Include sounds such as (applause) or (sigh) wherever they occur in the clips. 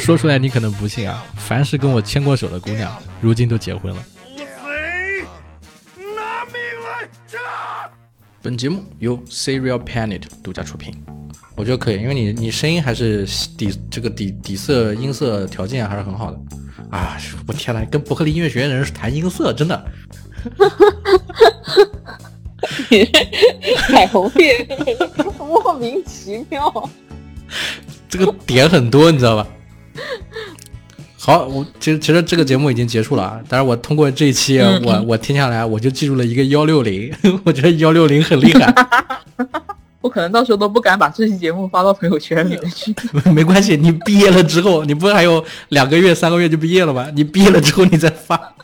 (laughs) 说出来你可能不信啊，凡是跟我牵过手的姑娘，如今都结婚了。拿命来本节目由 Serial Planet 独家出品。我觉得可以，因为你你声音还是底这个底底色音色条件还是很好的。啊，我天呐，跟伯克利音乐学院的人谈音色，真的。彩虹屁，莫名其妙。(laughs) 这个点很多，你知道吧？(laughs) 好，我其实其实这个节目已经结束了啊。但是我通过这一期，我我听下来，我就记住了一个幺六零，(laughs) 我觉得幺六零很厉害。(laughs) 我可能到时候都不敢把这期节目发到朋友圈里面去。没关系，你毕业了之后，你不还有两个月、三个月就毕业了吗？你毕业了之后你再发。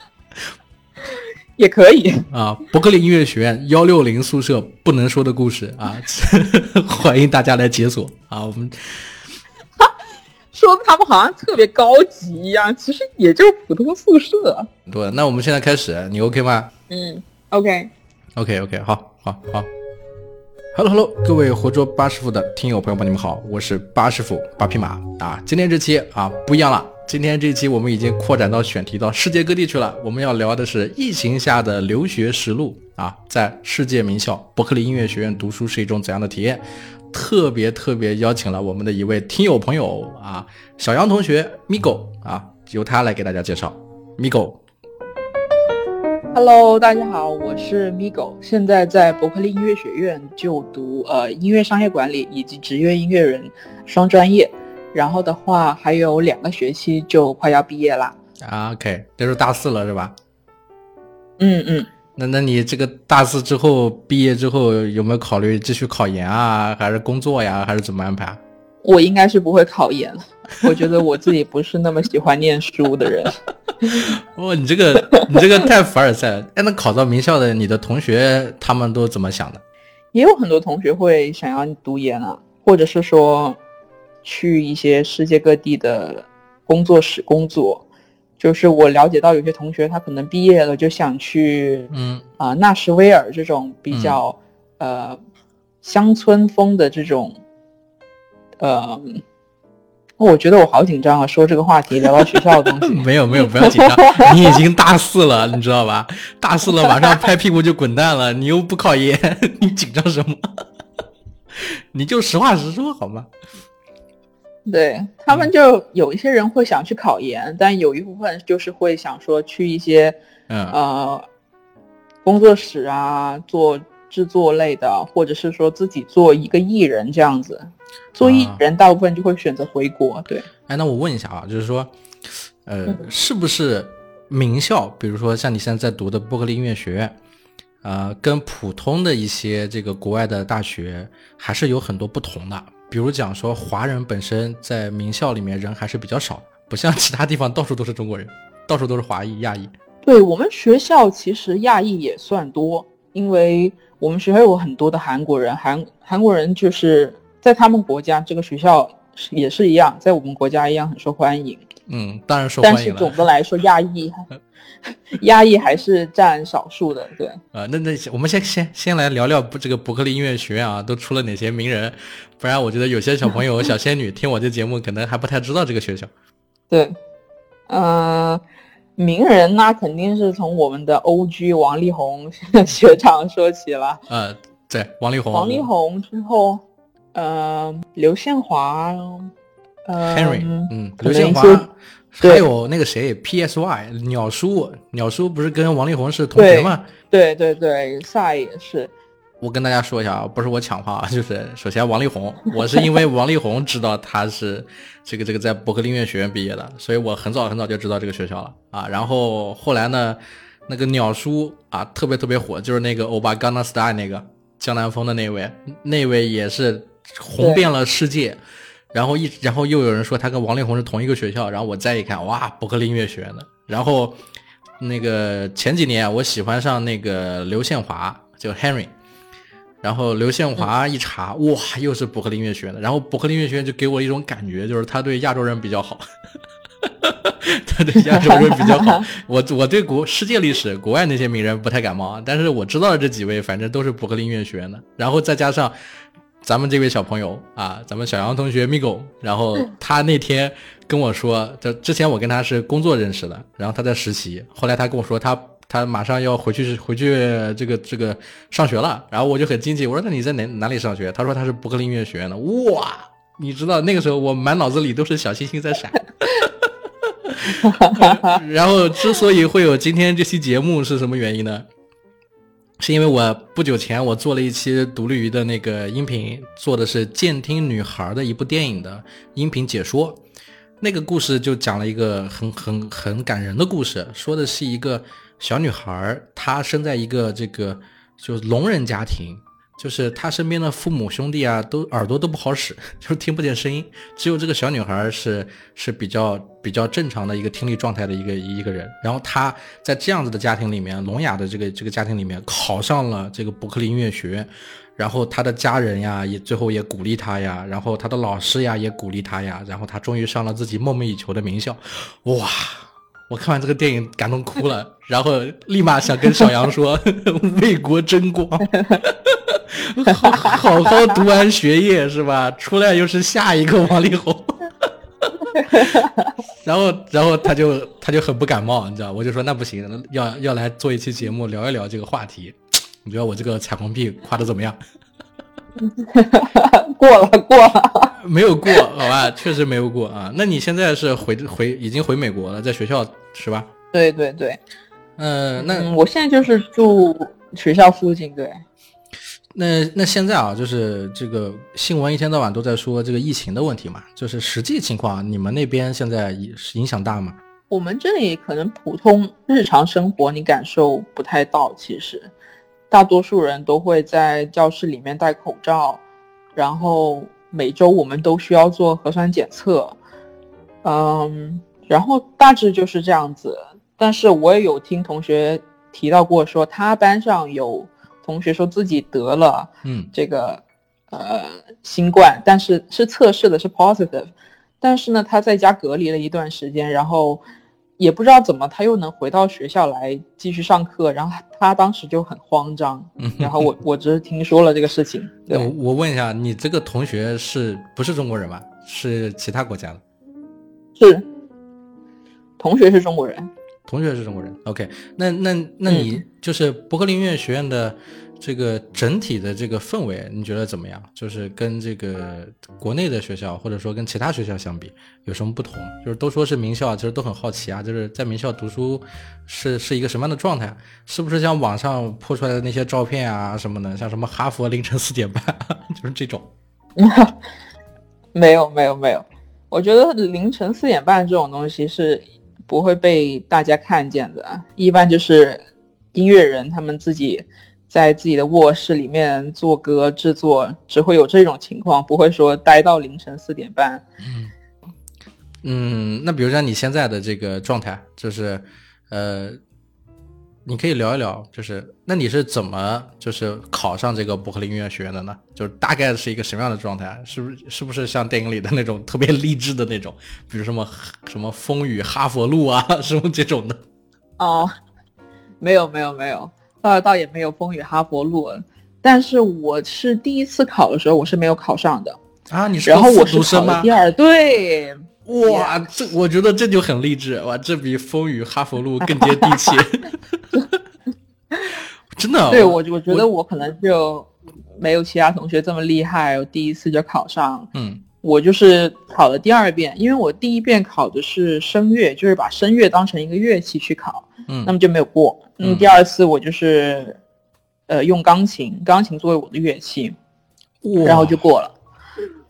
也可以啊，伯克利音乐学院幺六零宿舍不能说的故事啊，欢迎大家来解锁啊！我们说他们好像特别高级一样，其实也就普通宿舍。对，那我们现在开始，你 OK 吗？嗯，OK，OK，OK，好，好，好。Hello，Hello，各位活捉八师傅的听友朋友们，你们好，我是八师傅八匹马啊。今天这期啊不一样了。今天这期我们已经扩展到选题到世界各地去了。我们要聊的是疫情下的留学实录啊，在世界名校伯克利音乐学院读书是一种怎样的体验？特别特别邀请了我们的一位听友朋友啊，小杨同学 Migo 啊，由他来给大家介绍。Migo。Hello，大家好，我是 Migo，现在在伯克利音乐学院就读呃音乐商业管理以及职业音乐人双专业。然后的话，还有两个学期就快要毕业啦。啊，OK，这是大四了是吧？嗯嗯。那那你这个大四之后毕业之后有没有考虑继续考研啊，还是工作呀，还是怎么安排？我应该是不会考研了。我觉得我自己不是那么喜欢念书的人。哇，(laughs) 你这个你这个太凡尔赛了。哎，那考到名校的你的同学他们都怎么想的？也有很多同学会想要读研啊，或者是说。去一些世界各地的工作室工作，就是我了解到有些同学他可能毕业了就想去，嗯啊纳什维尔这种比较呃乡村风的这种，呃，我觉得我好紧张啊，说这个话题聊到学校的东西。(laughs) 没有没有，不要紧张，你已经大四了，你知道吧？大四了，马上拍屁股就滚蛋了，你又不考研，(laughs) 你紧张什么？(laughs) 你就实话实说好吗？对他们就有一些人会想去考研，但有一部分就是会想说去一些，呃，工作室啊，做制作类的，或者是说自己做一个艺人这样子。做艺人大部分就会选择回国。对，哎，那我问一下啊，就是说，呃，是不是名校，比如说像你现在在读的伯克利音乐学院，呃，跟普通的一些这个国外的大学还是有很多不同的？比如讲说，华人本身在名校里面人还是比较少，不像其他地方到处都是中国人，到处都是华裔、亚裔。对我们学校其实亚裔也算多，因为我们学校有很多的韩国人，韩韩国人就是在他们国家这个学校也是一样，在我们国家一样很受欢迎。嗯，当然受欢迎但是总的来说，亚裔。(laughs) (laughs) 压抑还是占少数的，对。呃，那那我们先先先来聊聊这个伯克利音乐学院啊，都出了哪些名人？不然我觉得有些小朋友、(laughs) 小仙女听我这节目，可能还不太知道这个学校。对，呃，名人那肯定是从我们的 O.G. 王力宏 (laughs) 学长说起了。呃，对，王力宏。王力宏之后，呃，刘宪华，呃，Henry，嗯，刘宪华。还有那个谁，P.S.Y. 鸟叔，鸟叔不是跟王力宏是同学吗？对对对，萨也是。我跟大家说一下啊，不是我抢话啊，就是首先王力宏，我是因为王力宏知道他是这个这个在伯克利音乐学院毕业的，所以我很早很早就知道这个学校了啊。然后后来呢，那个鸟叔啊，特别特别火，就是那个欧巴 Gangnam Style 那个江南风的那位，那位也是红遍了世界。然后一，然后又有人说他跟王力宏是同一个学校，然后我再一看，哇，伯克利音乐学院的。然后那个前几年我喜欢上那个刘宪华，叫 Henry。然后刘宪华一查，哇，又是伯克利音乐学院的。然后伯克利音乐学院就给我一种感觉，就是他对亚洲人比较好，(laughs) 他对亚洲人比较好。(laughs) 我我对国世界历史、国外那些名人不太感冒，但是我知道的这几位，反正都是伯克利音乐学院的。然后再加上。咱们这位小朋友啊，咱们小杨同学 Migo，然后他那天跟我说，这之前我跟他是工作认识的，然后他在实习，后来他跟我说他他马上要回去回去这个这个上学了，然后我就很惊奇，我说那你在哪哪里上学？他说他是伯克利音乐学院的，哇，你知道那个时候我满脑子里都是小星星在闪。(laughs) 然后之所以会有今天这期节目是什么原因呢？是因为我不久前我做了一期独立鱼的那个音频，做的是《监听女孩》的一部电影的音频解说。那个故事就讲了一个很很很感人的故事，说的是一个小女孩，她生在一个这个就是聋人家庭。就是他身边的父母兄弟啊，都耳朵都不好使，(laughs) 就是听不见声音。只有这个小女孩是是比较比较正常的一个听力状态的一个一个人。然后她在这样子的家庭里面，聋哑的这个这个家庭里面，考上了这个伯克利音乐学院。然后她的家人呀，也最后也鼓励她呀，然后她的老师呀也鼓励她呀。然后她终于上了自己梦寐以求的名校。哇！我看完这个电影感动哭了，然后立马想跟小杨说：(laughs) “为国争光。”好好好读完学业是吧？出来又是下一个王力宏，(laughs) 然后然后他就他就很不感冒，你知道？我就说那不行，要要来做一期节目聊一聊这个话题。你觉得我这个彩虹屁夸的怎么样？(laughs) 过了过了，没有过好吧？确实没有过啊。那你现在是回回已经回美国了，在学校是吧？对对对，嗯，那我现在就是住学校附近，对。那那现在啊，就是这个新闻一天到晚都在说这个疫情的问题嘛，就是实际情况，你们那边现在影响大吗？我们这里可能普通日常生活你感受不太到，其实大多数人都会在教室里面戴口罩，然后每周我们都需要做核酸检测，嗯，然后大致就是这样子。但是我也有听同学提到过，说他班上有。同学说自己得了，嗯，这个呃新冠，但是是测试的是 positive，但是呢他在家隔离了一段时间，然后也不知道怎么他又能回到学校来继续上课，然后他当时就很慌张，(laughs) 然后我我只是听说了这个事情。我我问一下，你这个同学是不是中国人吧？是其他国家的？是，同学是中国人。同学是中国人，OK，那那那你就是伯克利音乐学院的这个整体的这个氛围，你觉得怎么样？就是跟这个国内的学校或者说跟其他学校相比，有什么不同？就是都说是名校，其实都很好奇啊，就是在名校读书是是一个什么样的状态？是不是像网上泼出来的那些照片啊什么的，像什么哈佛凌晨四点半，(laughs) 就是这种？(laughs) 没有没有没有，我觉得凌晨四点半这种东西是。不会被大家看见的，一般就是音乐人他们自己在自己的卧室里面做歌制作，只会有这种情况，不会说待到凌晨四点半。嗯，嗯，那比如像你现在的这个状态，就是呃。你可以聊一聊，就是那你是怎么就是考上这个伯克利音乐学院的呢？就是大概是一个什么样的状态？是不是是不是像电影里的那种特别励志的那种，比如什么什么风雨哈佛路啊 (laughs) 什么这种的？哦，没有没有没有，倒倒也没有风雨哈佛路。但是我是第一次考的时候，我是没有考上的啊。你是然后我是考了第二，对，哇，这我觉得这就很励志哇，这比风雨哈佛路更接地气。(laughs) 真的，对我我觉得我可能就没有其他同学这么厉害，我第一次就考上。嗯，我就是考了第二遍，因为我第一遍考的是声乐，就是把声乐当成一个乐器去考，嗯，那么就没有过。嗯，第二次我就是呃用钢琴，钢琴作为我的乐器，然后就过了。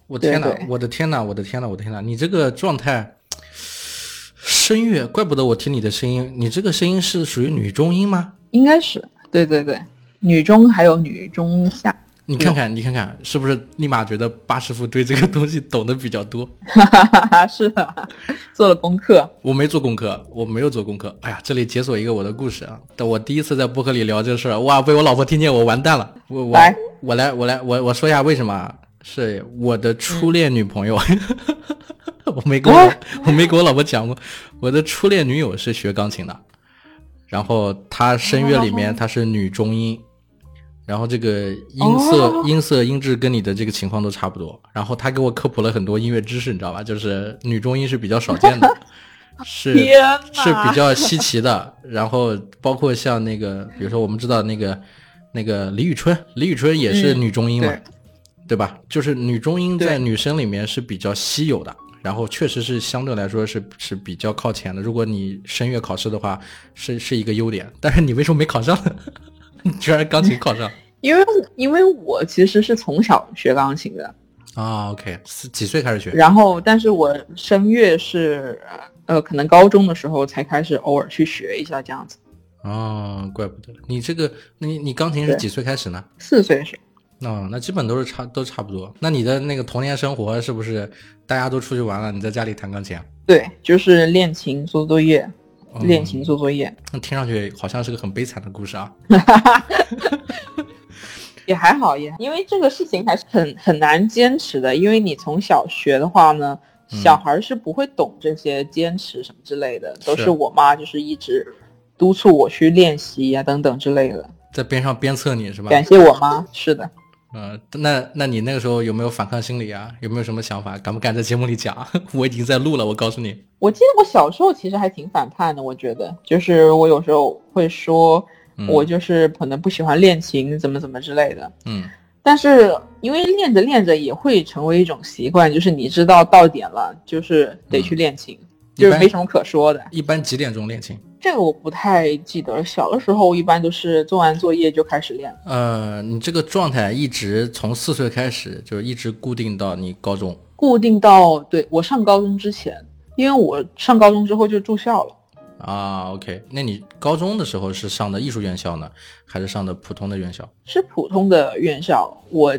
我天哪，我的天哪，我的天哪，我的天哪！你这个状态，声乐，怪不得我听你的声音，你这个声音是属于女中音吗？应该是。对对对，女中还有女中下，你看看，你看看，是不是立马觉得八师傅对这个东西懂得比较多？(laughs) 是的，做了功课。我没做功课，我没有做功课。哎呀，这里解锁一个我的故事啊！但我第一次在播客里聊这事儿，哇，被我老婆听见，我完蛋了。我我我来我来我我说一下为什么？是我的初恋女朋友，(laughs) 我没跟我我没跟我老婆讲过，我的初恋女友是学钢琴的。然后她声乐里面她是女中音，然后这个音色、音色、音质跟你的这个情况都差不多。然后她给我科普了很多音乐知识，你知道吧？就是女中音是比较少见的，(laughs) 是是比较稀奇的。然后包括像那个，比如说我们知道那个那个李宇春，李宇春也是女中音嘛，对吧？就是女中音在女生里面是比较稀有的。然后确实是相对来说是是比较靠前的。如果你声乐考试的话，是是一个优点。但是你为什么没考上？(laughs) 你居然钢琴考上？(laughs) 因为因为我其实是从小学钢琴的啊。OK，几岁开始学？然后，但是我声乐是呃，可能高中的时候才开始偶尔去学一下这样子。哦，怪不得你这个，你你钢琴是几岁开始呢？四岁是。哦，那基本都是差都差不多。那你的那个童年生活是不是大家都出去玩了，你在家里弹钢琴？对，就是练琴、做作业，练琴、做作业。那听上去好像是个很悲惨的故事啊。(laughs) 也还好，也因为这个事情还是很很难坚持的，因为你从小学的话呢，小孩是不会懂这些坚持什么之类的，都是我妈就是一直督促我去练习呀等等之类的，在边上鞭策你是吧？感谢我妈，是的。嗯，那那你那个时候有没有反抗心理啊？有没有什么想法？敢不敢在节目里讲？(laughs) 我已经在录了，我告诉你。我记得我小时候其实还挺反叛的，我觉得，就是我有时候会说，我就是可能不喜欢练琴，怎么怎么之类的。嗯。但是因为练着练着也会成为一种习惯，就是你知道到点了，就是得去练琴，就是没什么可说的。一般几点钟练琴？这个我不太记得，小的时候一般都是做完作业就开始练。呃，你这个状态一直从四岁开始，就是一直固定到你高中。固定到对我上高中之前，因为我上高中之后就住校了。啊，OK，那你高中的时候是上的艺术院校呢，还是上的普通的院校？是普通的院校。我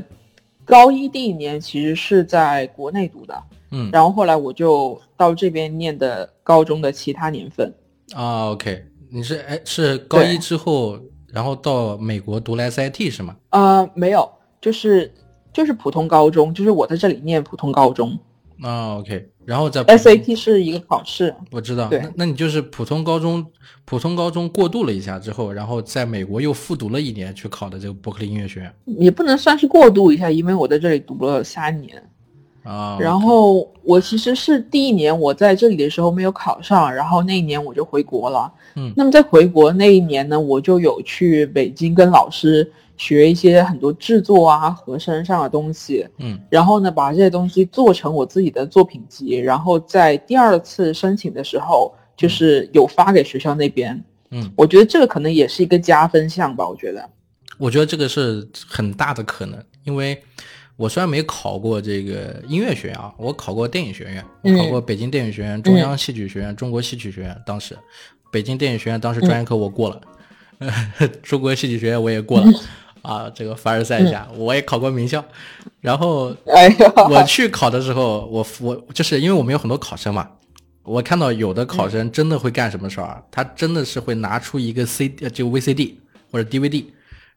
高一第一年其实是在国内读的，嗯，然后后来我就到这边念的高中的其他年份。啊，OK，你是哎是高一之后，然后到美国读了 SIT 是吗？呃，没有，就是就是普通高中，就是我在这里念普通高中。啊，OK，然后在 SAT 是一个考试，我知道。对，那你就是普通高中，普通高中过渡了一下之后，然后在美国又复读了一年去考的这个伯克利音乐学院。也不能算是过渡一下，因为我在这里读了三年。啊，然后我其实是第一年我在这里的时候没有考上，然后那一年我就回国了。嗯，那么在回国那一年呢，我就有去北京跟老师学一些很多制作啊、和声上的东西。嗯，然后呢，把这些东西做成我自己的作品集，然后在第二次申请的时候，就是有发给学校那边。嗯，我觉得这个可能也是一个加分项吧。我觉得，我觉得这个是很大的可能，因为。我虽然没考过这个音乐学院啊，我考过电影学院，我考过北京电影学院、中央戏剧学院、中国戏曲学院。当时，北京电影学院当时专业课我过了，(laughs) 中国戏曲学院我也过了，啊，这个凡尔赛一下，我也考过名校。然后，(laughs) 我去考的时候，我我就是因为我们有很多考生嘛，我看到有的考生真的会干什么事儿，他真的是会拿出一个 C 就 VCD 或者 DVD，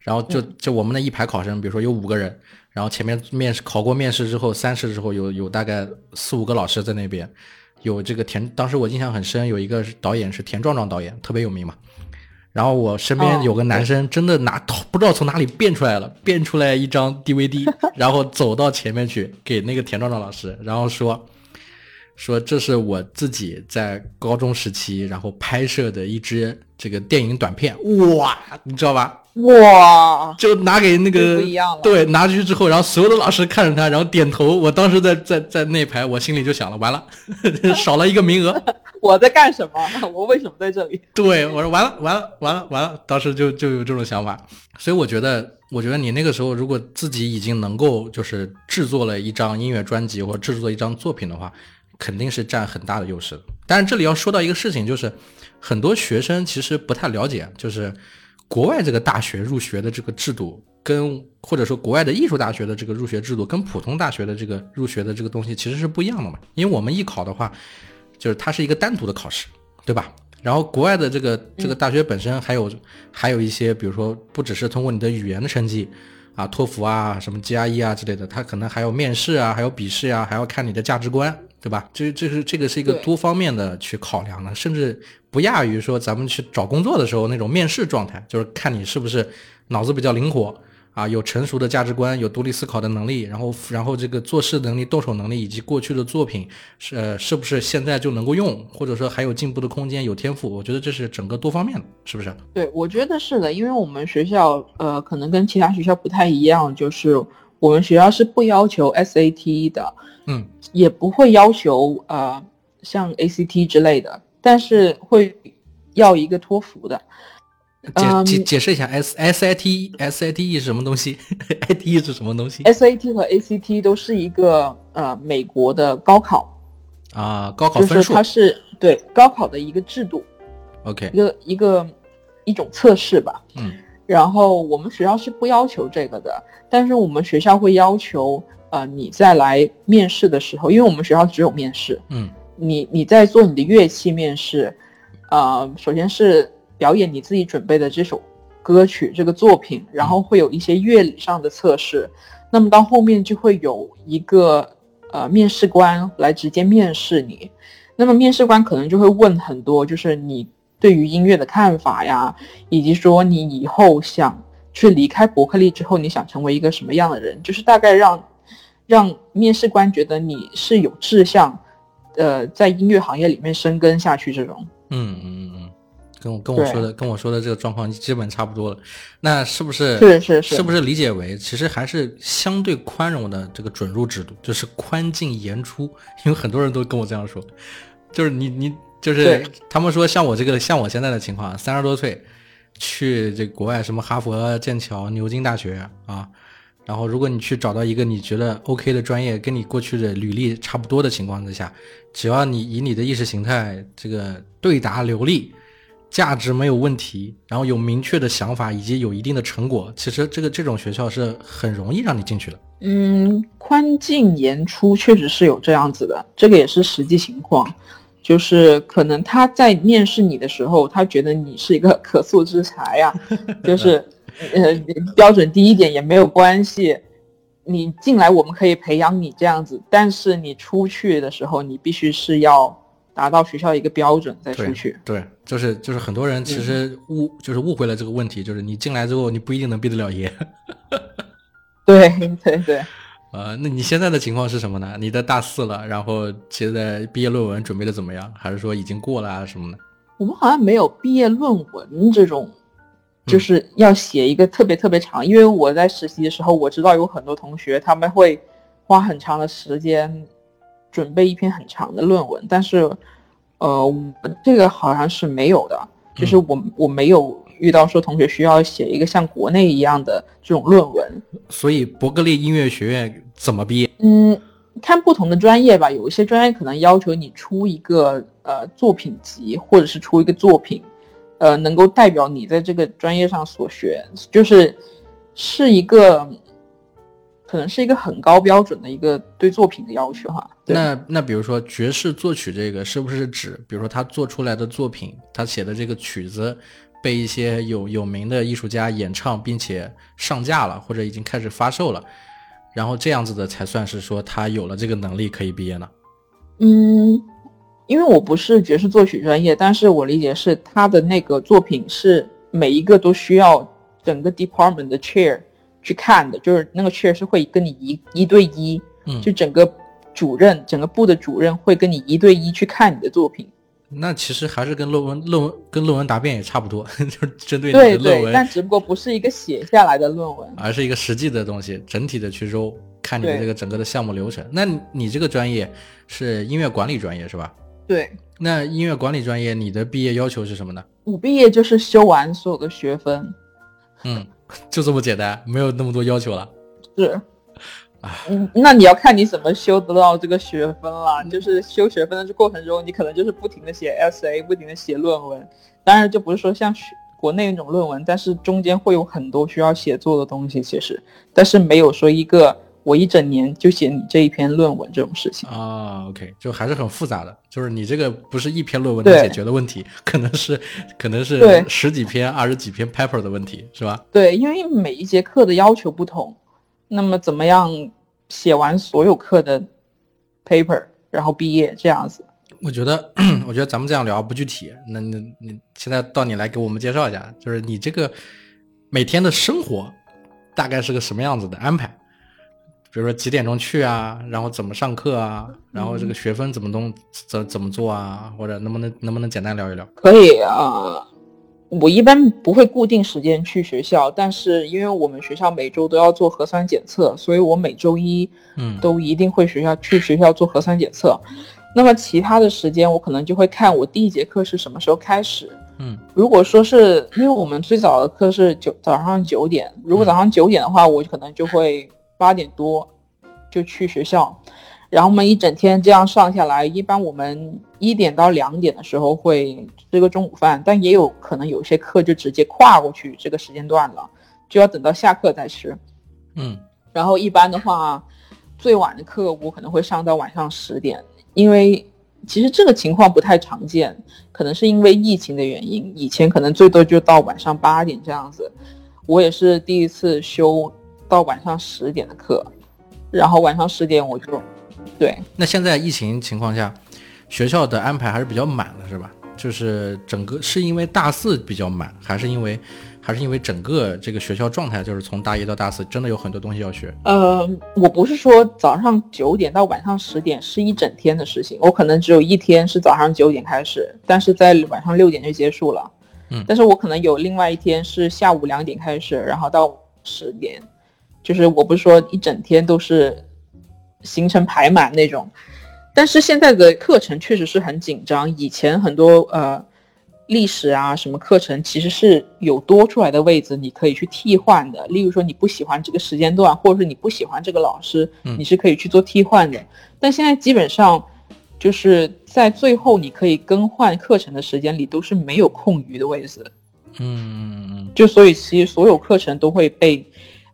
然后就就我们那一排考生，比如说有五个人。然后前面面试考过面试之后，三试之后有有大概四五个老师在那边，有这个田，当时我印象很深，有一个导演是田壮壮导演，特别有名嘛。然后我身边有个男生，真的拿不知道从哪里变出来了，变出来一张 DVD，(laughs) 然后走到前面去给那个田壮壮老师，然后说说这是我自己在高中时期然后拍摄的一支这个电影短片，哇，你知道吧？哇！就拿给那个。对，拿出去之后，然后所有的老师看着他，然后点头。我当时在在在那排，我心里就想了，完了，(laughs) 少了一个名额。(laughs) 我在干什么？(laughs) 我为什么在这里？对，我说完了，完了，完了，完了。当时就就有这种想法。所以我觉得，我觉得你那个时候如果自己已经能够就是制作了一张音乐专辑或者制作一张作品的话，肯定是占很大的优势的。但是这里要说到一个事情，就是很多学生其实不太了解，就是。国外这个大学入学的这个制度，跟或者说国外的艺术大学的这个入学制度，跟普通大学的这个入学的这个东西其实是不一样的嘛。因为我们艺考的话，就是它是一个单独的考试，对吧？然后国外的这个这个大学本身还有还有一些，比如说不只是通过你的语言的成绩啊，托福啊，什么 GRE 啊之类的，它可能还有面试啊，还有笔试啊，还要看你的价值观。对吧？这这是这个是一个多方面的去考量的，甚至不亚于说咱们去找工作的时候那种面试状态，就是看你是不是脑子比较灵活啊，有成熟的价值观，有独立思考的能力，然后然后这个做事能力、动手能力以及过去的作品是呃是不是现在就能够用，或者说还有进步的空间，有天赋，我觉得这是整个多方面的，是不是？对，我觉得是的，因为我们学校呃可能跟其他学校不太一样，就是我们学校是不要求 SAT 的，嗯，也不会要求呃像 ACT 之类的，但是会要一个托福的。解解解释一下，S S I T S I T E 是什么东西？(laughs) I T E 是什么东西？S A T 和 A C T 都是一个呃美国的高考啊，高考分数，就是它是对高考的一个制度，OK，一个一个一种测试吧。嗯，然后我们学校是不要求这个的，但是我们学校会要求呃你在来面试的时候，因为我们学校只有面试，嗯，你你在做你的乐器面试，呃，首先是。表演你自己准备的这首歌曲这个作品，然后会有一些乐理上的测试，那么到后面就会有一个呃面试官来直接面试你，那么面试官可能就会问很多，就是你对于音乐的看法呀，以及说你以后想去离开伯克利之后，你想成为一个什么样的人，就是大概让让面试官觉得你是有志向，呃，在音乐行业里面深耕下去这种。嗯嗯嗯。跟我跟我说的跟我说的这个状况基本差不多了，那是不是是是是，是不是理解为其实还是相对宽容的这个准入制度，就是宽进严出？(laughs) 因为很多人都跟我这样说，就是你你就是他们说像我这个像我现在的情况，三十多岁去这国外什么哈佛、剑桥、牛津大学啊，然后如果你去找到一个你觉得 OK 的专业，跟你过去的履历差不多的情况之下，只要你以你的意识形态这个对答流利。价值没有问题，然后有明确的想法以及有一定的成果，其实这个这种学校是很容易让你进去的。嗯，宽进严出确实是有这样子的，这个也是实际情况，就是可能他在面试你的时候，他觉得你是一个 (laughs) 可塑之才呀，就是 (laughs) 呃标准低一点也没有关系，你进来我们可以培养你这样子，但是你出去的时候，你必须是要。达到学校一个标准再出去，对，就是就是很多人其实误就是误会了这个问题，就是你进来之后你不一定能毕得了业。对 (laughs) 对对，呃，那你现在的情况是什么呢？你的大四了，然后现在毕业论文准备的怎么样？还是说已经过了啊什么的？我们好像没有毕业论文这种，就是要写一个特别特别长。因为我在实习的时候，我知道有很多同学他们会花很长的时间。准备一篇很长的论文，但是，呃，我这个好像是没有的，就是我我没有遇到说同学需要写一个像国内一样的这种论文。所以伯克利音乐学院怎么毕业？嗯，看不同的专业吧，有一些专业可能要求你出一个呃作品集，或者是出一个作品，呃，能够代表你在这个专业上所学，就是是一个。可能是一个很高标准的一个对作品的要求哈。那那比如说爵士作曲这个是不是指，比如说他做出来的作品，他写的这个曲子被一些有有名的艺术家演唱，并且上架了，或者已经开始发售了，然后这样子的才算是说他有了这个能力可以毕业呢？嗯，因为我不是爵士作曲专业，但是我理解是他的那个作品是每一个都需要整个 department 的 chair。去看的，就是那个 chair 是会跟你一一对一，嗯，就整个主任、整个部的主任会跟你一对一去看你的作品。那其实还是跟论文、论文跟论文答辩也差不多，(laughs) 就是针对你的论文，但只不过不是一个写下来的论文，而是一个实际的东西，整体的去揉，看你的这个整个的项目流程。那你这个专业是音乐管理专业是吧？对。那音乐管理专业你的毕业要求是什么呢？我毕业就是修完所有的学分。嗯。(laughs) 就这么简单，没有那么多要求了。是，嗯，那你要看你怎么修得到这个学分了。就是修学分的这过程中，你可能就是不停的写 SA，不停的写论文。当然，就不是说像国内那种论文，但是中间会有很多需要写作的东西。其实，但是没有说一个。我一整年就写你这一篇论文这种事情啊，OK，就还是很复杂的，就是你这个不是一篇论文能解决的问题，可能是可能是十几篇、二十几篇 paper 的问题，是吧？对，因为每一节课的要求不同，那么怎么样写完所有课的 paper，然后毕业这样子？我觉得，(clears throat) 我觉得咱们这样聊不具体，那你你现在到你来给我们介绍一下，就是你这个每天的生活。大概是个什么样子的安排？比如说几点钟去啊，然后怎么上课啊，然后这个学分怎么弄怎怎么做啊，或者能不能能不能简单聊一聊？可以啊。我一般不会固定时间去学校，但是因为我们学校每周都要做核酸检测，所以我每周一，嗯，都一定会学校去学校做核酸检测。那么其他的时间，我可能就会看我第一节课是什么时候开始。嗯，如果说是因为我们最早的课是九早上九点，如果早上九点的话，我可能就会八点多就去学校。然后我们一整天这样上下来，一般我们一点到两点的时候会吃个中午饭，但也有可能有些课就直接跨过去这个时间段了，就要等到下课再吃。嗯，然后一般的话，最晚的课我可能会上到晚上十点，因为其实这个情况不太常见，可能是因为疫情的原因，以前可能最多就到晚上八点这样子。我也是第一次修到晚上十点的课，然后晚上十点我就。对，那现在疫情情况下，学校的安排还是比较满的，是吧？就是整个是因为大四比较满，还是因为还是因为整个这个学校状态，就是从大一到大四，真的有很多东西要学。呃，我不是说早上九点到晚上十点是一整天的事情，我可能只有一天是早上九点开始，但是在晚上六点就结束了。嗯，但是我可能有另外一天是下午两点开始，然后到十点，就是我不是说一整天都是。行程排满那种，但是现在的课程确实是很紧张。以前很多呃历史啊什么课程其实是有多出来的位置，你可以去替换的。例如说你不喜欢这个时间段，或者是你不喜欢这个老师，你是可以去做替换的。但现在基本上就是在最后你可以更换课程的时间里都是没有空余的位置。嗯，就所以其实所有课程都会被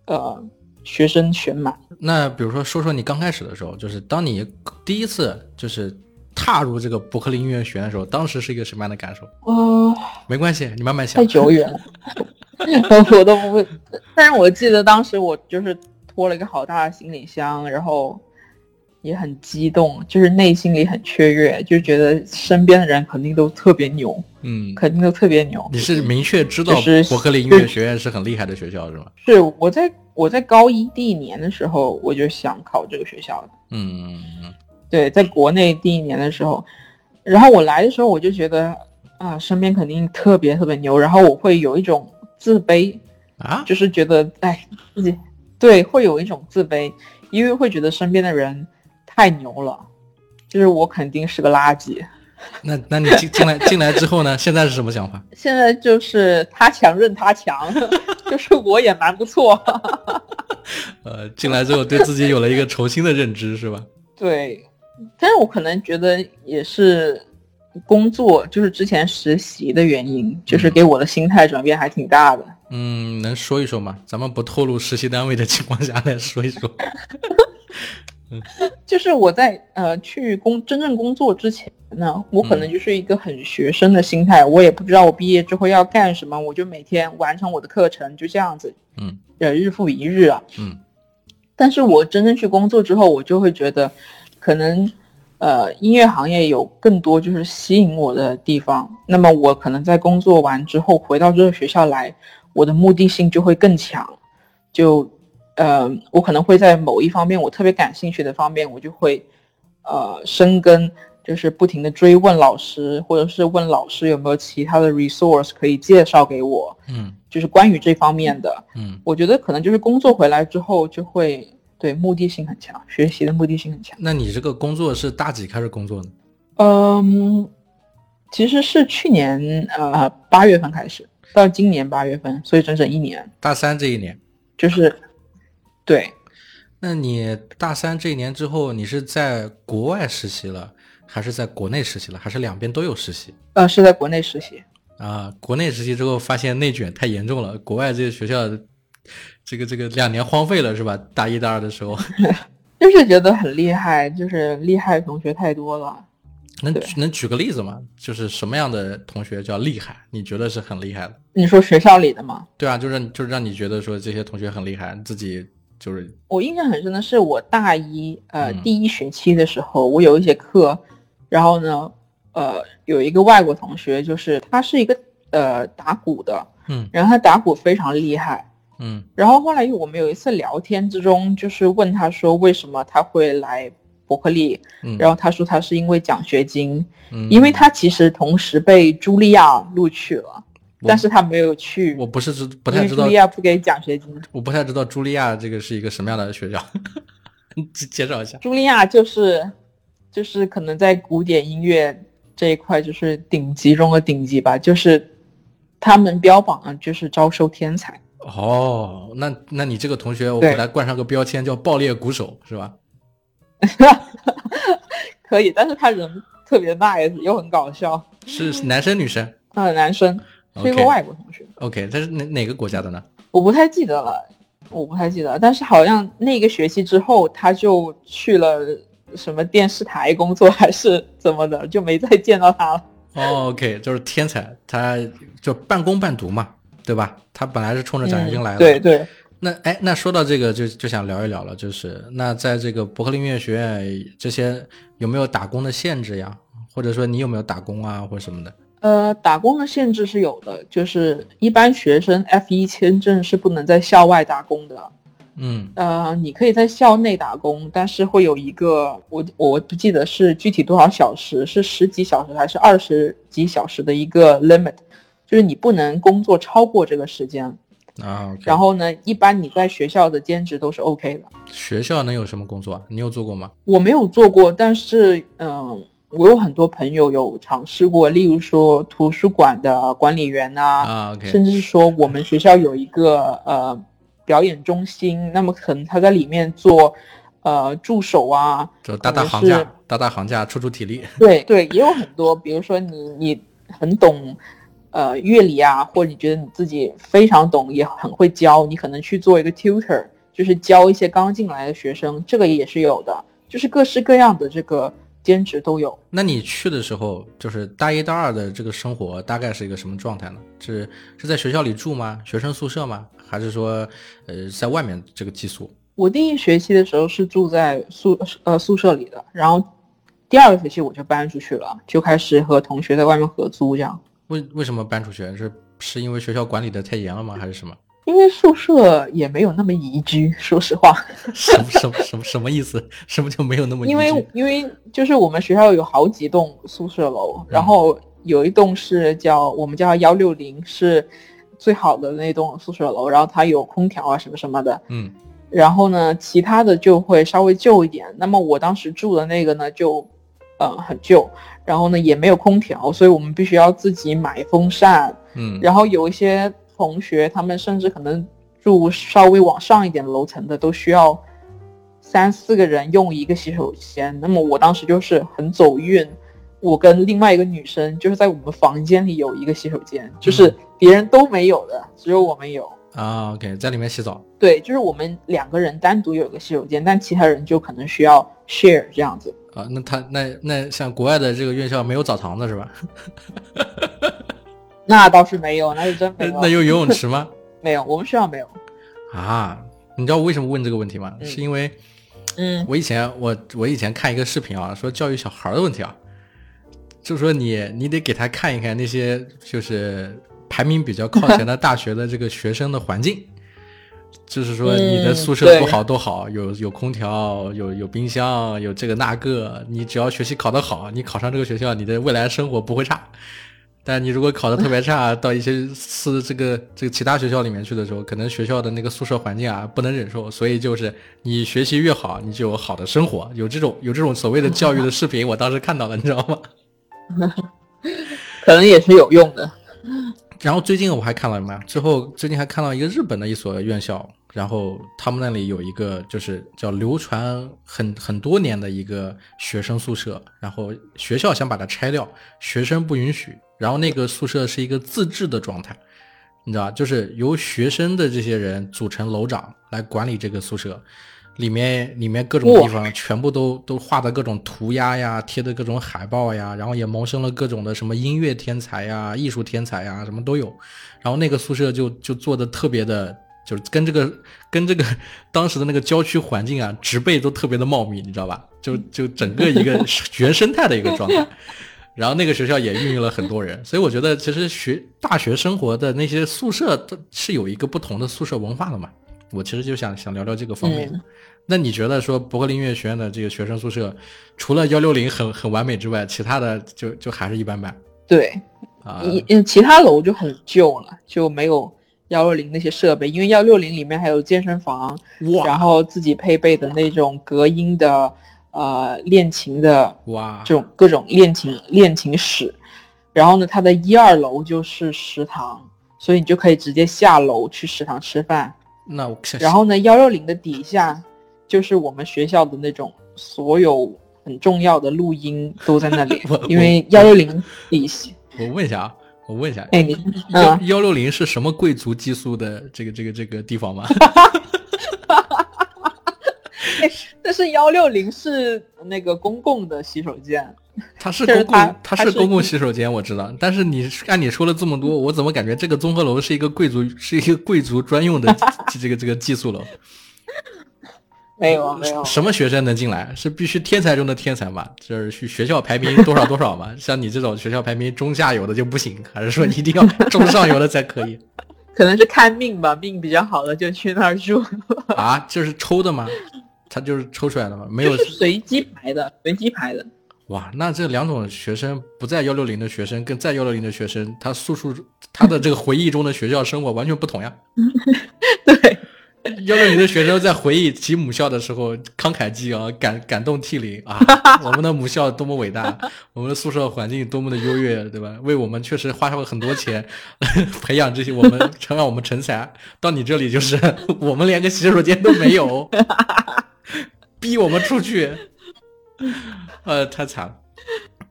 呃。学生选满。那比如说，说说你刚开始的时候，就是当你第一次就是踏入这个伯克利音乐学院的时候，当时是一个什么样的感受？哦，没关系，你慢慢想。太久远了，(laughs) 我都不会。但是我记得当时我就是拖了一个好大的行李箱，然后。也很激动，就是内心里很雀跃，就觉得身边的人肯定都特别牛，嗯，肯定都特别牛。你是明确知道伯克利音乐学院是很厉害的学校是吗？是我在我在高一第一年的时候我就想考这个学校嗯，对，在国内第一年的时候，然后我来的时候我就觉得啊，身边肯定特别特别牛，然后我会有一种自卑啊，就是觉得哎自己对会有一种自卑，因为会觉得身边的人。太牛了，就是我肯定是个垃圾。那那你进进来进来之后呢？现在是什么想法？现在就是他强任他强，就是我也蛮不错。呃，进来之后对自己有了一个重新的认知，是吧？(laughs) 对，但是我可能觉得也是工作，就是之前实习的原因，就是给我的心态转变还挺大的。嗯，能说一说吗？咱们不透露实习单位的情况下来说一说。(laughs) (laughs) 就是我在呃去工真正工作之前呢，我可能就是一个很学生的心态，我也不知道我毕业之后要干什么，我就每天完成我的课程，就这样子，嗯，呃日复一日啊，嗯。但是我真正去工作之后，我就会觉得，可能呃音乐行业有更多就是吸引我的地方。那么我可能在工作完之后回到这个学校来，我的目的性就会更强，就。呃，我可能会在某一方面我特别感兴趣的方面，我就会，呃，深耕，就是不停的追问老师，或者是问老师有没有其他的 resource 可以介绍给我，嗯，就是关于这方面的，嗯，我觉得可能就是工作回来之后就会对目的性很强，学习的目的性很强。那你这个工作是大几开始工作呢？嗯，其实是去年呃八月份开始，到今年八月份，所以整整一年。大三这一年，就是。对，那你大三这一年之后，你是在国外实习了，还是在国内实习了，还是两边都有实习？呃，是在国内实习。啊，国内实习之后发现内卷太严重了，国外这个学校，这个这个两年荒废了是吧？大一、大二的时候，(laughs) 就是觉得很厉害，就是厉害同学太多了。能能举个例子吗？就是什么样的同学叫厉害？你觉得是很厉害的？你说学校里的吗？对啊，就是就是让你觉得说这些同学很厉害，自己。就是。我印象很深的是，我大一呃第一学期的时候，我有一节课，然后呢，呃，有一个外国同学，就是他是一个呃打鼓的，嗯，然后他打鼓非常厉害，嗯，然后后来我们有一次聊天之中，就是问他说为什么他会来伯克利，然后他说他是因为奖学金，嗯。因为他其实同时被茱莉亚录取了，但是他没有去。我不是知不太知道茱莉亚不给奖学金，我不太知道茱莉亚这个是一个什么样的学校，(laughs) 介绍一下。茱莉亚就是就是可能在古典音乐这一块就是顶级中的顶级吧，就是他们标榜的就是招收天才。哦，那那你这个同学，我给他冠上个标签叫爆裂鼓手，是吧？(laughs) 可以，但是他人特别 nice，又很搞笑。是男生女生？嗯，男生，是一个外国同学。OK，他是哪哪个国家的呢？我不太记得了，我不太记得。但是好像那个学期之后，他就去了什么电视台工作，还是怎么的，就没再见到他了。哦，OK，就是天才，他就半工半读嘛。对吧？他本来是冲着奖学金来的。对对。那哎，那说到这个，就就想聊一聊了。就是那在这个伯克利音乐学院这些有没有打工的限制呀？或者说你有没有打工啊，或者什么的？呃，打工的限制是有的，就是一般学生 F 一签证是不能在校外打工的。嗯。呃，你可以在校内打工，但是会有一个我我不记得是具体多少小时，是十几小时还是二十几小时的一个 limit。就是你不能工作超过这个时间啊。然后呢，一般你在学校的兼职都是 OK 的。学校能有什么工作？你有做过吗？我没有做过，但是嗯，我有很多朋友有尝试过，例如说图书馆的管理员啊，甚至是说我们学校有一个呃表演中心，那么可能他在里面做呃助手啊，就搭搭行架，搭搭行架，出出体力。对对，也有很多，比如说你你很懂。呃，乐理啊，或者你觉得你自己非常懂，也很会教，你可能去做一个 tutor，就是教一些刚进来的学生，这个也是有的，就是各式各样的这个兼职都有。那你去的时候，就是大一、大二的这个生活大概是一个什么状态呢？是是在学校里住吗？学生宿舍吗？还是说，呃，在外面这个寄宿？我第一学期的时候是住在宿呃宿舍里的，然后第二个学期我就搬出去了，就开始和同学在外面合租这样。为为什么搬出去？是是因为学校管理的太严了吗？还是什么？因为宿舍也没有那么宜居，说实话。(laughs) 什么什么什么什么意思？什么就没有那么宜居？(laughs) 因为因为就是我们学校有好几栋宿舍楼，然后有一栋是叫我们叫幺六零，是最好的那栋宿舍楼，然后它有空调啊什么什么的。嗯。然后呢，其他的就会稍微旧一点。那么我当时住的那个呢，就呃很旧。然后呢，也没有空调，所以我们必须要自己买风扇。嗯，然后有一些同学，他们甚至可能住稍微往上一点楼层的，都需要三四个人用一个洗手间。那么我当时就是很走运，我跟另外一个女生就是在我们房间里有一个洗手间，就是别人都没有的，只有我们有。啊，OK，在里面洗澡。对，就是我们两个人单独有一个洗手间，但其他人就可能需要 share 这样子。啊，那他那那像国外的这个院校没有澡堂子是吧？(laughs) (laughs) 那倒是没有，那是真没有。那有游泳池吗？(laughs) 没有，我们学校没有。啊，你知道我为什么问这个问题吗？是因为，嗯，我以前我我以前看一个视频啊，说教育小孩的问题啊，就说你你得给他看一看那些就是排名比较靠前的 (laughs) 大学的这个学生的环境。就是说，你的宿舍多好多好，有有空调，有有冰箱，有这个那个。你只要学习考得好，你考上这个学校，你的未来生活不会差。但你如果考得特别差，(laughs) 到一些私这个这个其他学校里面去的时候，可能学校的那个宿舍环境啊不能忍受。所以就是你学习越好，你就有好的生活。有这种有这种所谓的教育的视频，我当时看到了，你知道吗？可能也是有用的。然后最近我还看了什么？之后最近还看到一个日本的一所院校，然后他们那里有一个就是叫流传很很多年的一个学生宿舍，然后学校想把它拆掉，学生不允许。然后那个宿舍是一个自治的状态，你知道吧？就是由学生的这些人组成楼长来管理这个宿舍。里面里面各种地方全部都都画的各种涂鸦呀，贴的各种海报呀，然后也萌生了各种的什么音乐天才呀、艺术天才呀，什么都有。然后那个宿舍就就做的特别的，就是跟这个 (laughs) 跟这个当时的那个郊区环境啊，植被都特别的茂密，你知道吧？就就整个一个原生态的一个状态。然后那个学校也孕育了很多人，所以我觉得其实学大学生活的那些宿舍是有一个不同的宿舍文化的嘛。我其实就想想聊聊这个方面。那你觉得说伯克利音乐学院的这个学生宿舍，除了幺六零很很完美之外，其他的就就还是一般般？对，啊，嗯其他楼就很旧了，就没有幺六零那些设备，因为幺六零里面还有健身房，然后自己配备的那种隔音的。呃，练琴的哇，这种各种练琴练琴室，然后呢，它的一二楼就是食堂，所以你就可以直接下楼去食堂吃饭。那我然后呢，幺六零的底下就是我们学校的那种所有很重要的录音都在那里，(laughs) 因为幺六零底下。我问一下啊，我问一下，哎，你幺幺六零是什么贵族寄宿的这个这个这个地方吗？(laughs) 但是幺六零是那个公共的洗手间，(laughs) 它是公共，它是公共洗手间，我知道。但是你按你说了这么多，我怎么感觉这个综合楼是一个贵族，是一个贵族专用的这个这个寄宿楼？(laughs) 没有没有。什么学生能进来？是必须天才中的天才嘛？就是去学校排名多少多少嘛？像你这种学校排名中下游的就不行，还是说一定要中上游的才可以？可能是看命吧，命比较好的就去那儿住。啊，这是抽的吗？他就是抽出来的嘛？没有随机排的，随机排的。哇，那这两种学生不在幺六零的学生，跟在幺六零的学生，他诉说他的这个回忆中的学校生活完全不同呀。(laughs) 对，幺六零的学生在回忆其母校的时候慷慨激昂，感感动涕零啊！(laughs) 我们的母校多么伟大，我们的宿舍环境多么的优越，对吧？为我们确实花了很多钱 (laughs) 培养这些我们，成让我们成才。到你这里就是我们连个洗手间都没有。逼我们出去，(laughs) 呃，太惨了。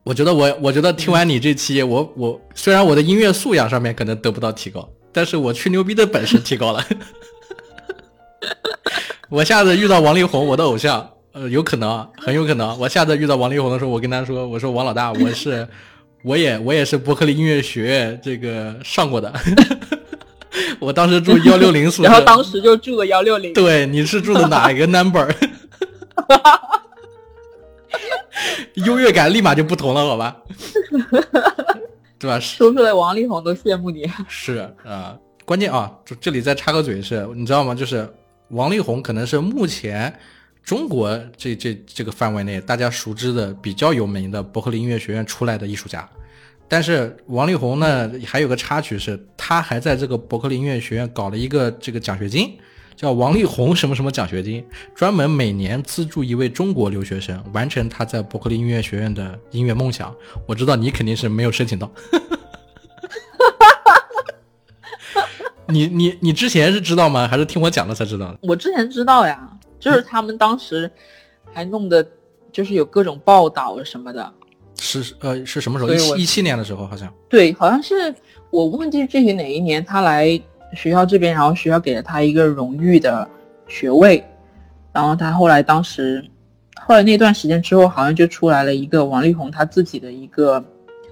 我觉得我，我觉得听完你这期，我我虽然我的音乐素养上面可能得不到提高，但是我吹牛逼的本事提高了。(laughs) 我下次遇到王力宏，我的偶像，呃，有可能，很有可能。我下次遇到王力宏的时候，我跟他说，我说王老大，我是，我也我也是伯克利音乐学院这个上过的。(laughs) 我当时住幺六零宿舍，然后当时就住了幺六零。对，你是住的哪一个 number？(laughs) 优越感立马就不同了，好吧？对吧？说出来，王力宏都羡慕你。是啊，关键啊，这这里再插个嘴，是你知道吗？就是王力宏可能是目前中国这这这个范围内大家熟知的比较有名的伯克利音乐学院出来的艺术家。但是王力宏呢，还有个插曲是，他还在这个伯克利音乐学院搞了一个这个奖学金，叫王力宏什么什么奖学金，专门每年资助一位中国留学生完成他在伯克利音乐学院的音乐梦想。我知道你肯定是没有申请到，(laughs) 你你你之前是知道吗？还是听我讲了才知道的？我之前知道呀，就是他们当时还弄的，就是有各种报道什么的。是呃是什么时候？一七一七年的时候好像。对，好像是我忘记具体哪一年他来学校这边，然后学校给了他一个荣誉的学位，然后他后来当时后来那段时间之后，好像就出来了一个王力宏他自己的一个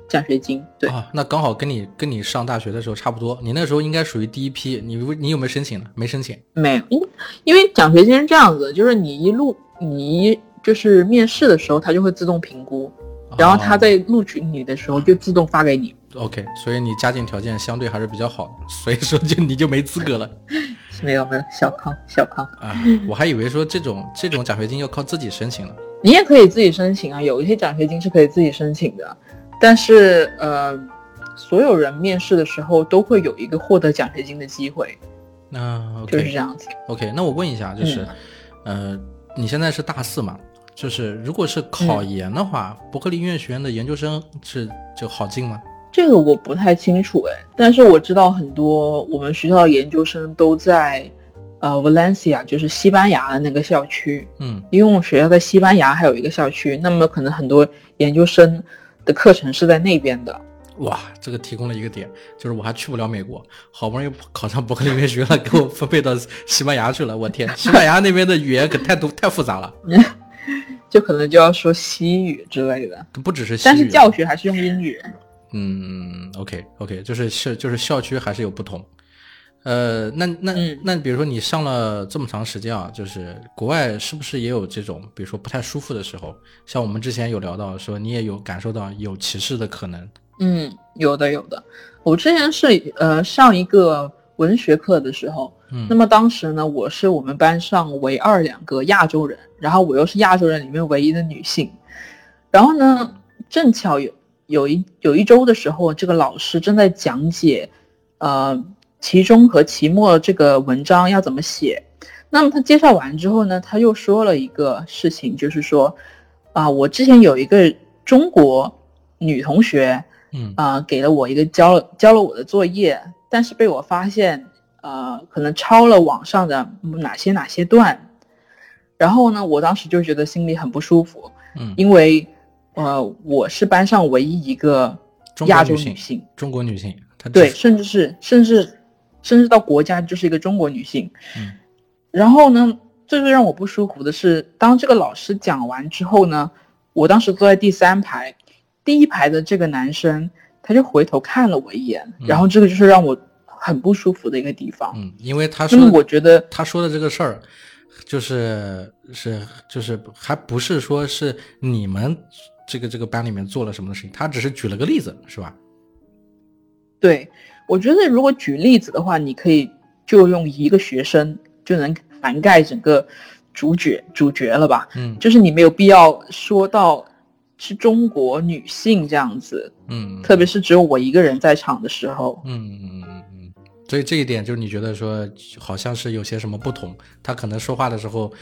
奖学金。对啊，那刚好跟你跟你上大学的时候差不多，你那时候应该属于第一批。你你有没有申请呢？没申请。没有，因因为奖学金是这样子，就是你一路你一就是面试的时候，他就会自动评估。然后他在录取你的时候就自动发给你。OK，所以你家境条件相对还是比较好的，所以说就你就没资格了。(laughs) 没有没有，小康小康啊！我还以为说这种这种奖学金要靠自己申请呢。你也可以自己申请啊，有一些奖学金是可以自己申请的，但是呃，所有人面试的时候都会有一个获得奖学金的机会。那就是这样子。OK，那我问一下，就是，呃，你现在是大四嘛？就是，如果是考研的话，伯克利音乐学院的研究生是就好进吗？这个我不太清楚哎，但是我知道很多我们学校的研究生都在，呃，Valencia，就是西班牙的那个校区。嗯，因为我们学校在西班牙还有一个校区，那么可能很多研究生的课程是在那边的。哇，这个提供了一个点，就是我还去不了美国，好不容易考上伯克利音乐学院，给我分配到西班牙去了。我天，西班牙那边的语言可太多太复杂了。(laughs) (laughs) 就可能就要说西语之类的，不只是西语，但是教学还是用英语。嗯，OK OK，就是是就是校区还是有不同。呃，那那那，比如说你上了这么长时间啊，就是国外是不是也有这种，比如说不太舒服的时候？像我们之前有聊到说，你也有感受到有歧视的可能。嗯，有的有的。我之前是呃上一个文学课的时候，嗯，那么当时呢，我是我们班上唯二两个亚洲人，然后我又是亚洲人里面唯一的女性，然后呢，正巧有有一有一周的时候，这个老师正在讲解，呃。期中和期末这个文章要怎么写？那么他介绍完之后呢，他又说了一个事情，就是说，啊，我之前有一个中国女同学，嗯啊，给了我一个交交了我的作业，但是被我发现，呃，可能抄了网上的哪些哪些段，然后呢，我当时就觉得心里很不舒服，嗯，因为，呃，我是班上唯一一个亚洲女性，中国女性，她对，甚至是甚至。甚至到国家就是一个中国女性，嗯，然后呢，最最让我不舒服的是，当这个老师讲完之后呢，我当时坐在第三排，第一排的这个男生他就回头看了我一眼，然后这个就是让我很不舒服的一个地方，嗯，因为他说，我觉得他说的这个事儿，就是是就是还不是说是你们这个这个班里面做了什么事情，他只是举了个例子，是吧？对。我觉得如果举例子的话，你可以就用一个学生就能涵盖整个主角主角了吧？嗯，就是你没有必要说到是中国女性这样子，嗯，特别是只有我一个人在场的时候，嗯嗯嗯嗯嗯，所以这一点就是你觉得说好像是有些什么不同，他可能说话的时候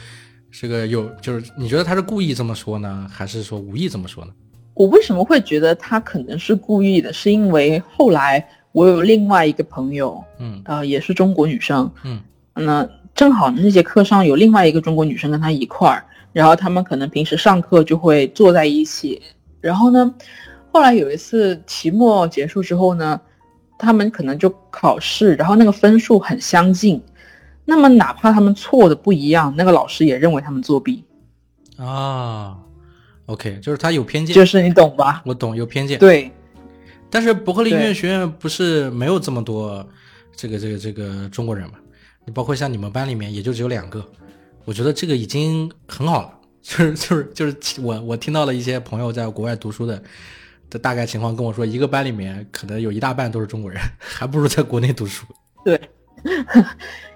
是个有，就是你觉得他是故意这么说呢，还是说无意这么说呢？我为什么会觉得他可能是故意的？是因为后来。我有另外一个朋友，嗯，啊，也是中国女生，嗯，那正好那节课上有另外一个中国女生跟她一块儿，然后他们可能平时上课就会坐在一起，然后呢，后来有一次期末结束之后呢，他们可能就考试，然后那个分数很相近，那么哪怕他们错的不一样，那个老师也认为他们作弊，啊，OK，就是他有偏见，就是你懂吧？我懂，有偏见，对。但是伯克利音乐学院不是没有这么多这个这个这个中国人嘛？你包括像你们班里面也就只有两个，我觉得这个已经很好了。(laughs) 就是就是就是我我听到了一些朋友在国外读书的的大概情况跟我说，一个班里面可能有一大半都是中国人，还不如在国内读书。(laughs) 对，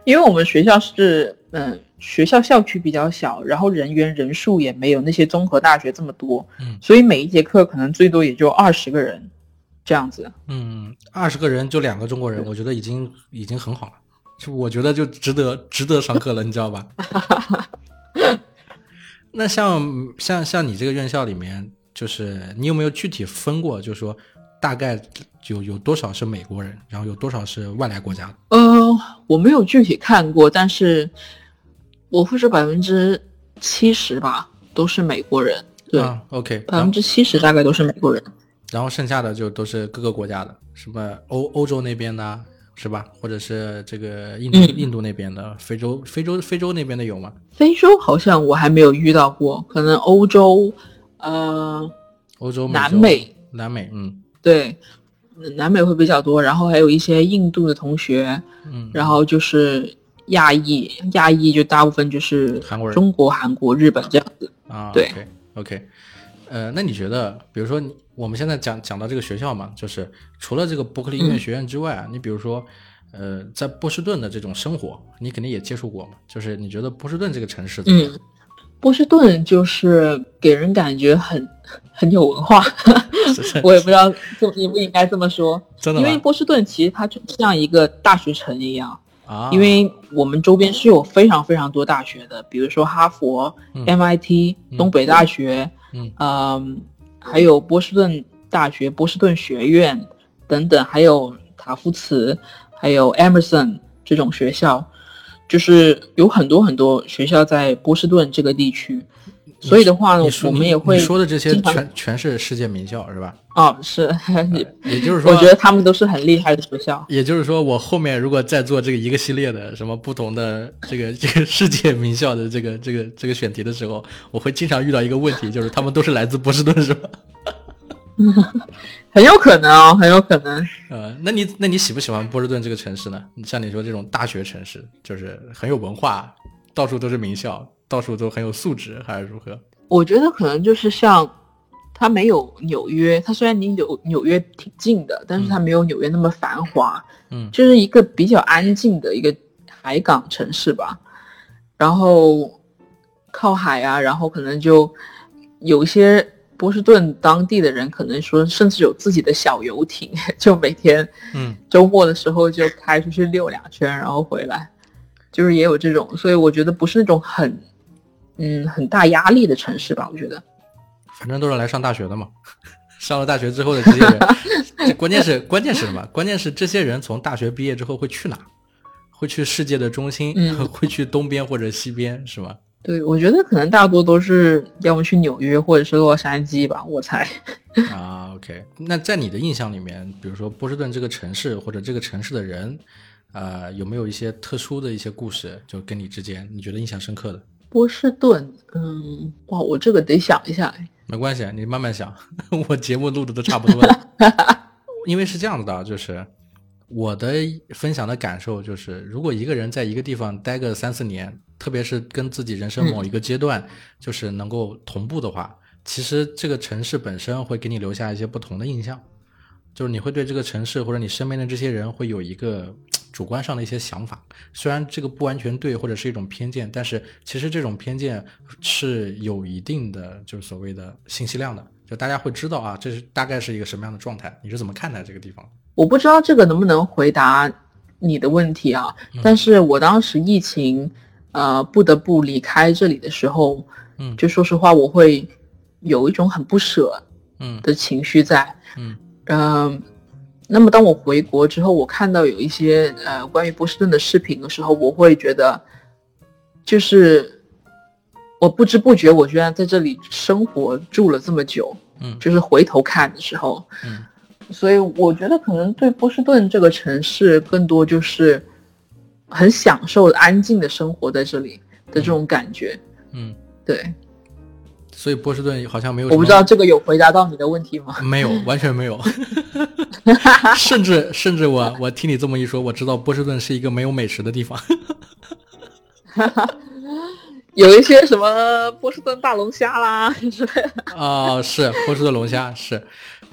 因为我们学校是嗯学校校区比较小，然后人员人数也没有那些综合大学这么多，嗯，所以每一节课可能最多也就二十个人。这样子，嗯，二十个人就两个中国人，我觉得已经已经很好了，就我觉得就值得值得上课了，你知道吧？(laughs) 那像像像你这个院校里面，就是你有没有具体分过？就是说大概有有多少是美国人，然后有多少是外来国家的？呃，我没有具体看过，但是我会说百分之七十吧，都是美国人。对，OK，百分之七十大概都是美国人。然后剩下的就都是各个国家的，什么欧欧洲那边的，是吧？或者是这个印度印度那边的，非洲非洲非洲那边的有吗？非洲好像我还没有遇到过，可能欧洲，呃，欧洲、南美、南美，嗯，对，南美会比较多。然后还有一些印度的同学，嗯，然后就是亚裔，亚裔就大部分就是韩国人、中国、韩国、日本这样子啊。对，OK，呃，那你觉得，比如说你？我们现在讲讲到这个学校嘛，就是除了这个伯克利音乐学院之外啊，你比如说，呃，在波士顿的这种生活，你肯定也接触过嘛。就是你觉得波士顿这个城市怎么样？波士顿就是给人感觉很很有文化，(laughs) 我也不知道应不应该这么说。真的因为波士顿其实它就像一个大学城一样啊，因为我们周边是有非常非常多大学的，比如说哈佛、MIT、东北大学，嗯。还有波士顿大学、波士顿学院等等，还有塔夫茨，还有 Emerson 这种学校，就是有很多很多学校在波士顿这个地区。所以的话呢，我们也会说的这些全全是世界名校，是吧？哦，是。也就是说，我觉得他们都是很厉害的学校。也就是说，我后面如果再做这个一个系列的什么不同的这个这个世界名校的这个这个这个选题的时候，我会经常遇到一个问题，就是他们都是来自波士顿，是吧？(laughs) 很有可能哦，很有可能。呃，那你那你喜不喜欢波士顿这个城市呢？像你说这种大学城市，就是很有文化，到处都是名校，到处都很有素质，还是如何？我觉得可能就是像，它没有纽约，它虽然离纽纽约挺近的，但是它没有纽约那么繁华。嗯，就是一个比较安静的一个海港城市吧。然后靠海啊，然后可能就有一些。波士顿当地的人可能说，甚至有自己的小游艇，(laughs) 就每天，嗯，周末的时候就开出去溜两圈，然后回来，就是也有这种，所以我觉得不是那种很，嗯，很大压力的城市吧。我觉得，反正都是来上大学的嘛，上了大学之后的这些人，(laughs) 关键是关键是什么？关键是这些人从大学毕业之后会去哪？会去世界的中心？会去东边或者西边？是吗？对，我觉得可能大多都是要么去纽约，或者是洛杉矶吧，我猜。(laughs) 啊，OK，那在你的印象里面，比如说波士顿这个城市或者这个城市的人，呃，有没有一些特殊的一些故事，就跟你之间你觉得印象深刻的？波士顿，嗯，哇，我这个得想一下。没关系，你慢慢想，(laughs) 我节目录的都差不多了。(laughs) 因为是这样子的，就是。我的分享的感受就是，如果一个人在一个地方待个三四年，特别是跟自己人生某一个阶段就是能够同步的话，其实这个城市本身会给你留下一些不同的印象，就是你会对这个城市或者你身边的这些人会有一个主观上的一些想法。虽然这个不完全对，或者是一种偏见，但是其实这种偏见是有一定的就是所谓的信息量的，就大家会知道啊，这是大概是一个什么样的状态。你是怎么看待这个地方？我不知道这个能不能回答你的问题啊？但是我当时疫情，呃，不得不离开这里的时候，嗯，就说实话，我会有一种很不舍，嗯的情绪在，嗯嗯。那么当我回国之后，我看到有一些呃关于波士顿的视频的时候，我会觉得，就是我不知不觉，我居然在这里生活住了这么久，嗯，就是回头看的时候，嗯。所以我觉得可能对波士顿这个城市更多就是很享受安静的生活在这里的这种感觉。嗯，对。所以波士顿好像没有。我不知道这个有回答到你的问题吗？没有，完全没有。(laughs) (laughs) 甚至甚至我我听你这么一说，我知道波士顿是一个没有美食的地方。(laughs) 有一些什么波士顿大龙虾啦之类的。啊，是波士顿龙虾是。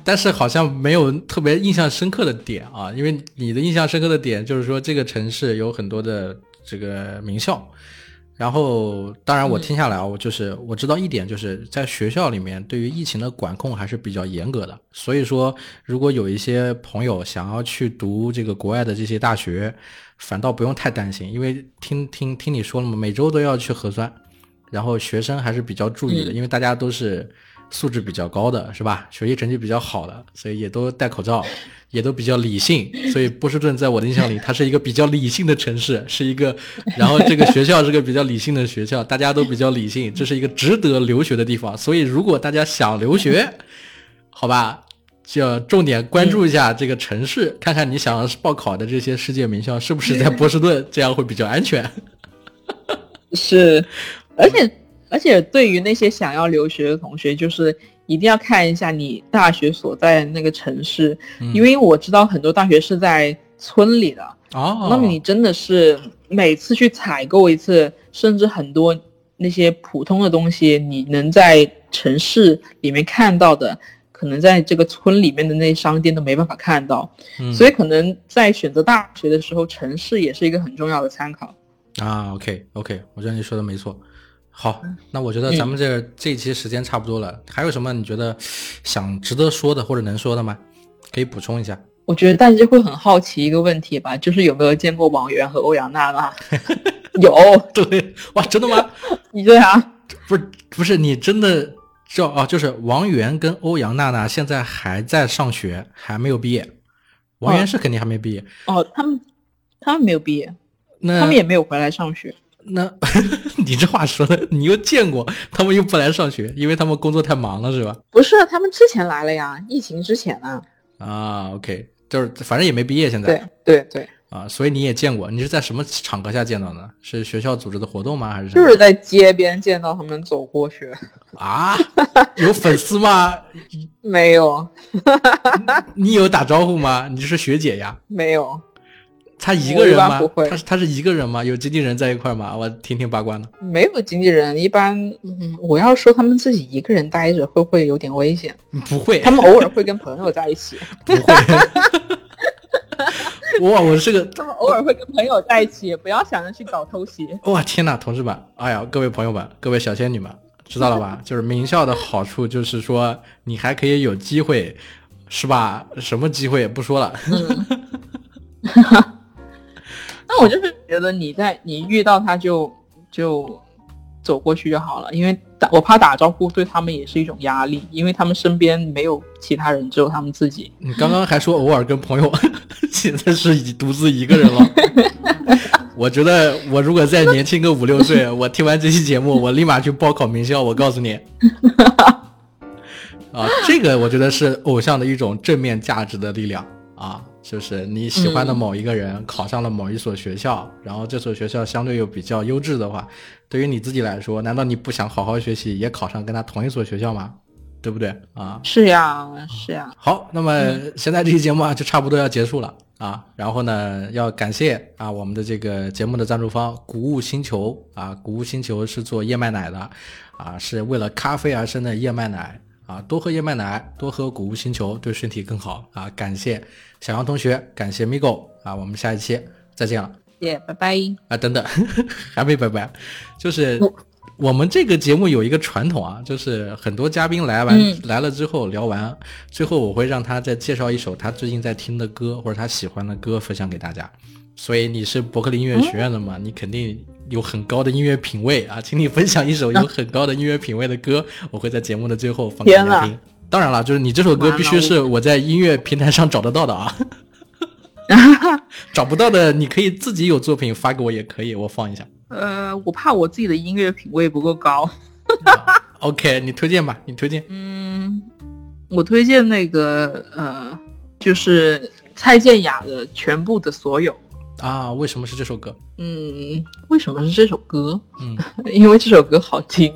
但是好像没有特别印象深刻的点啊，因为你的印象深刻的点就是说这个城市有很多的这个名校，然后当然我听下来啊，我就是我知道一点就是在学校里面对于疫情的管控还是比较严格的，所以说如果有一些朋友想要去读这个国外的这些大学，反倒不用太担心，因为听听听你说了嘛，每周都要去核酸，然后学生还是比较注意的，因为大家都是。素质比较高的是吧？学习成绩比较好的，所以也都戴口罩，也都比较理性。(laughs) 所以波士顿在我的印象里，它是一个比较理性的城市，是一个，然后这个学校是个比较理性的学校，大家都比较理性，这是一个值得留学的地方。所以如果大家想留学，(laughs) 好吧，就要重点关注一下这个城市，看看你想报考的这些世界名校是不是在波士顿，这样会比较安全。是，(laughs) 而且。而且对于那些想要留学的同学，就是一定要看一下你大学所在的那个城市，因为我知道很多大学是在村里的哦。那么你真的是每次去采购一次，甚至很多那些普通的东西，你能在城市里面看到的，可能在这个村里面的那些商店都没办法看到。所以可能在选择大学的时候，城市也是一个很重要的参考啊。OK OK，我觉得你说的没错。好，那我觉得咱们这这一期时间差不多了，还有什么你觉得想值得说的或者能说的吗？可以补充一下。我觉得大家会很好奇一个问题吧，就是有没有见过王源和欧阳娜娜？(laughs) 有，对，哇，真的吗？你 (laughs) 对啊？不是，不是，你真的叫啊？就是王源跟欧阳娜娜现在还在上学，还没有毕业。王源是肯定还没毕业。哦，他们他们没有毕业，那他们也没有回来上学。那 (laughs) 你这话说的，你又见过他们又不来上学，因为他们工作太忙了，是吧？不是，他们之前来了呀，疫情之前啊。啊，OK，就是反正也没毕业，现在。对对对。啊，所以你也见过，你是在什么场合下见到的？是学校组织的活动吗？还是就是在街边见到他们走过去啊？有粉丝吗？没有。你有打招呼吗？你是学姐呀？没有。他一个人吗？他他是一个人吗？有经纪人在一块吗？我听听八卦呢。没有经纪人，一般嗯，我要说他们自己一个人待着会不会有点危险？不会，他们偶尔会跟朋友在一起。(laughs) 不会。(laughs) 哇，我是个。(laughs) 他们偶尔会跟朋友在一起，不要想着去搞偷袭。哇，天哪，同志们，哎呀，各位朋友们，各位小仙女们，知道了吧？就是名校的好处，就是说你还可以有机会，是吧？什么机会也不说了。那我就是觉得你在你遇到他就就走过去就好了，因为打我怕打招呼对他们也是一种压力，因为他们身边没有其他人，只有他们自己。你刚刚还说偶尔跟朋友，(laughs) 现在是已独自一个人了。(laughs) 我觉得我如果再年轻个五六岁，我听完这期节目，我立马去报考名校。我告诉你，(laughs) 啊，这个我觉得是偶像的一种正面价值的力量啊。就是你喜欢的某一个人考上了某一所学校，然后这所学校相对又比较优质的话，对于你自己来说，难道你不想好好学习，也考上跟他同一所学校吗？对不对啊？是呀，是呀。好，那么现在这期节目啊，就差不多要结束了啊。然后呢，要感谢啊我们的这个节目的赞助方谷物星球啊，谷物星球是做燕麦奶的啊，是为了咖啡而生的燕麦奶。啊，多喝燕麦奶，多喝谷物星球，对身体更好啊！感谢小杨同学，感谢 Migo 啊，我们下一期再见了，耶，拜拜啊！等等，(laughs) 还没拜拜，就是我们这个节目有一个传统啊，就是很多嘉宾来完来了之后聊完，最后我会让他再介绍一首他最近在听的歌或者他喜欢的歌分享给大家。所以你是伯克利音乐学院的嘛？你肯定有很高的音乐品味啊，请你分享一首有很高的音乐品味的歌，我会在节目的最后放给大家听。当然了，就是你这首歌必须是我在音乐平台上找得到的啊，(laughs) 找不到的你可以自己有作品发给我也可以，我放一下。呃，我怕我自己的音乐品味不够高。(laughs) OK，你推荐吧，你推荐。嗯，我推荐那个呃，就是蔡健雅的《全部的所有》。啊，为什么是这首歌？嗯，为什么是这首歌？嗯，(laughs) 因为这首歌好听，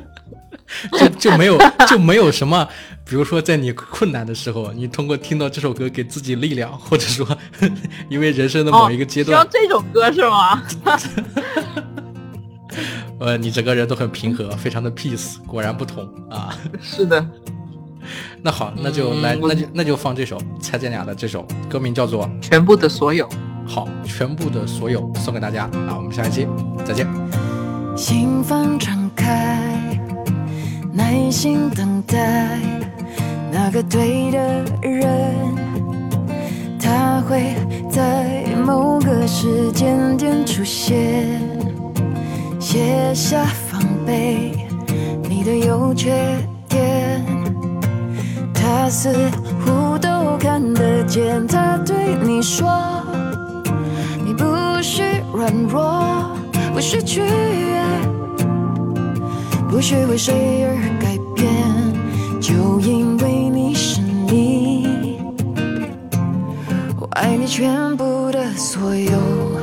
(laughs) 就就没有就没有什么，比如说在你困难的时候，你通过听到这首歌给自己力量，或者说 (laughs) 因为人生的某一个阶段，需要这首歌是吗？呃，你整个人都很平和，非常的 peace，果然不同啊。是的。那好，那就来，那就那就放这首蔡健雅的这首歌名叫做《全部的所有》。好，全部的所有送给大家，那我们下一期再见。心房敞开，耐心等待那个对的人，他会在某个时间点出现，卸下防备，你的优缺点，他似乎都看得见，他对你说。不需软弱，不需取悦，不需为谁而改变，就因为你是你，我爱你全部的所有。